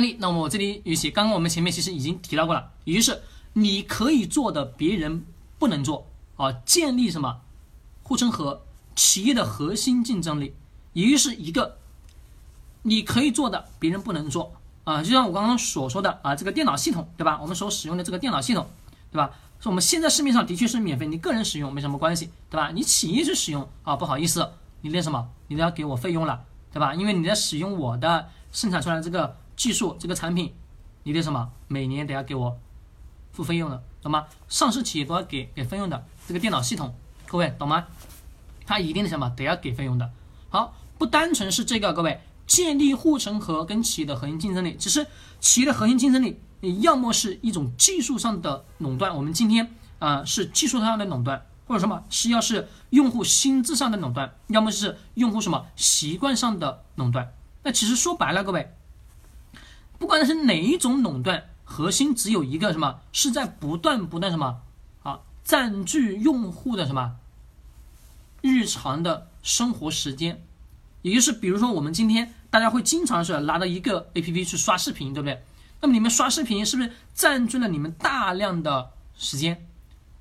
那么我这里有写，刚刚我们前面其实已经提到过了，也就是你可以做的别人不能做啊，建立什么护城河，企业的核心竞争力，也就是一个你可以做的别人不能做啊，就像我刚刚所说的啊，这个电脑系统对吧？我们所使用的这个电脑系统对吧？说我们现在市面上的确是免费，你个人使用没什么关系对吧？你企业去使用啊，不好意思，你那什么？你都要给我费用了对吧？因为你在使用我的生产出来的这个技术这个产品，你得什么？每年得要给我付费用的，懂吗？上市企业都要给给费用的，这个电脑系统，各位懂吗？它一定的什么得要给费用的。好，不单纯是这个，各位建立护城河跟企业的核心竞争力，只是企业的核心竞争力，你要么是一种技术上的垄断，我们今天啊、是技术上的垄断，或者什么是要是用户心智上的垄断，要么是用户什么习惯上的垄断。那其实说白了，各位，不管是哪一种垄断，核心只有一个什么，是在不断不断什么啊占据用户的什么日常的生活时间，也就是比如说我们今天大家会经常是拿到一个 A P P 去刷视频，对不对？那么你们刷视频是不是占据了你们大量的时间？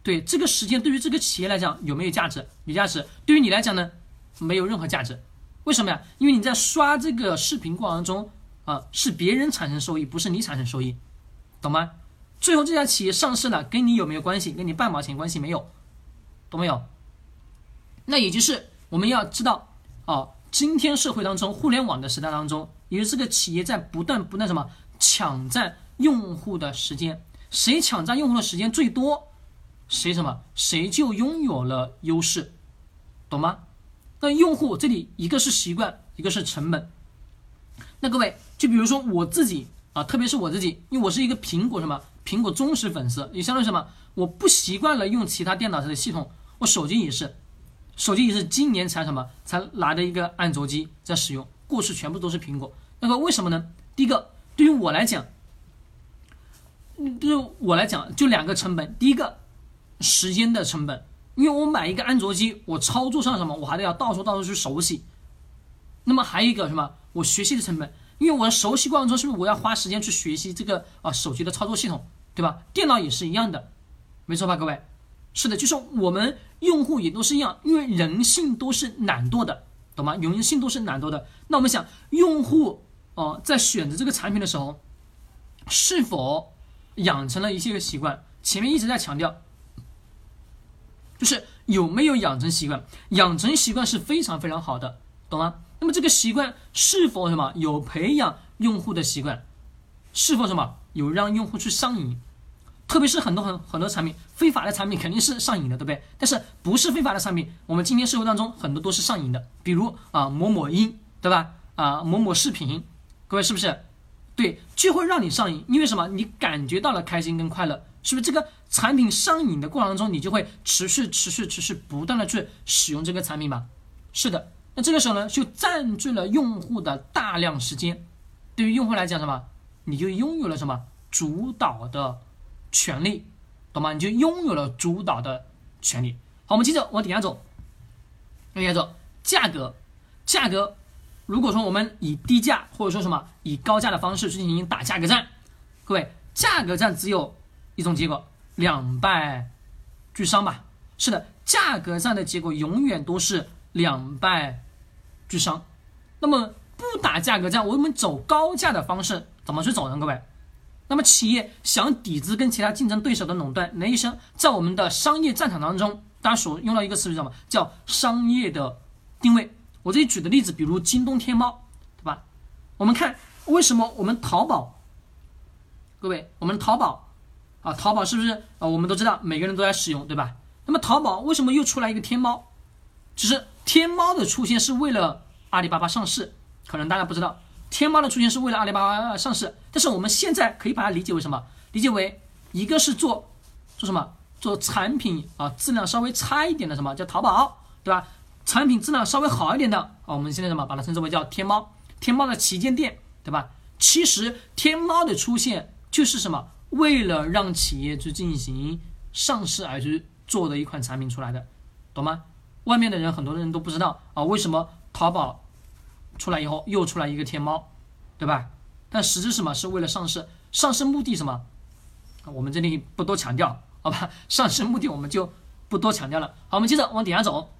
对这个时间，对于这个企业来讲有没有价值？有价值。对于你来讲呢，没有任何价值。为什么呀？因为你在刷这个视频过程中啊，是别人产生收益，不是你产生收益，懂吗？最后这家企业上市了，跟你有没有关系？跟你半毛钱关系没有，懂没有？那也就是我们要知道哦，今天社会当中，互联网的时代当中，也就是这个企业在不断不断什么抢占用户的时间，谁抢占用户的时间最多，谁什么谁就拥有了优势，懂吗？那用户这里一个是习惯，一个是成本。那各位，就比如说我自己啊，特别是我自己，因为我是一个苹果什么苹果忠实粉丝，也相当于什么，我不习惯了用其他电脑上的系统，我手机也是，手机也是今年才什么才拿的一个安卓机在使用，过去全部都是苹果。那个为什么呢？第一个，对于我来讲，嗯对于我来讲就两个成本，第一个时间的成本，因为我买一个安卓机，我操作上什么我还得要到处到处去熟悉。那么还有一个什么，我学习的成本，因为我的熟悉过程中是不是我要花时间去学习这个啊手机的操作系统，对吧？电脑也是一样的，没错吧，各位？是的，就是我们用户也都是一样，因为人性都是懒惰的，懂吗？人性都是懒惰的。那我们想，用户哦、在选择这个产品的时候，是否养成了一些个习惯？前面一直在强调，就是有没有养成习惯？养成习惯是非常非常好的，懂吗？那么这个习惯是否什么有培养用户的习惯？是否什么有让用户去上瘾？特别是很多很很多产品，非法的产品肯定是上瘾的，对不对？但是不是非法的产品，我们今天社会当中很多都是上瘾的，比如啊某某音，对吧？啊某某视频，各位是不是？对，就会让你上瘾，因为什么？你感觉到了开心跟快乐，是不是？这个产品上瘾的过程当中，你就会持续、持续、持续不断的去使用这个产品吧？是的，那这个时候呢，就占据了用户的大量时间。对于用户来讲，什么？你就拥有了什么主导的权利，懂吗？你就拥有了主导的权利。好，我们接着往底下走，往底下走，价格，价格。如果说我们以低价或者说什么以高价的方式去进行打价格战，各位，价格战只有一种结果，两败俱伤吧。是的，价格战的结果永远都是两败俱伤。那么不打价格战，我们走高价的方式怎么去走呢？各位，那么企业想抵制跟其他竞争对手的垄断，雷医生在我们的商业战场当中，大家所用到一个词是什么？叫商业的定位。我这里举的例子，比如京东、天猫，对吧？我们看为什么我们淘宝，各位，我们淘宝啊，淘宝是不是啊？我们都知道每个人都在使用，对吧？那么淘宝为什么又出来一个天猫？只是天猫的出现是为了阿里巴巴上市，可能大家不知道，天猫的出现是为了阿里巴巴上市。但是我们现在可以把它理解为什么？理解为一个是做做什么？做产品啊，质量稍微差一点的什么叫淘宝，对吧？产品质量稍微好一点的啊，我们现在什么把它称之为叫天猫，天猫的旗舰店，对吧？其实天猫的出现就是什么？为了让企业去进行上市而去做的一款产品出来的，懂吗？外面的人很多人都不知道啊，为什么淘宝出来以后又出来一个天猫，对吧？但实质什么是为了上市？上市目的什么？我们这里不多强调，好吧？上市目的我们就不多强调了。好，我们接着往底下走。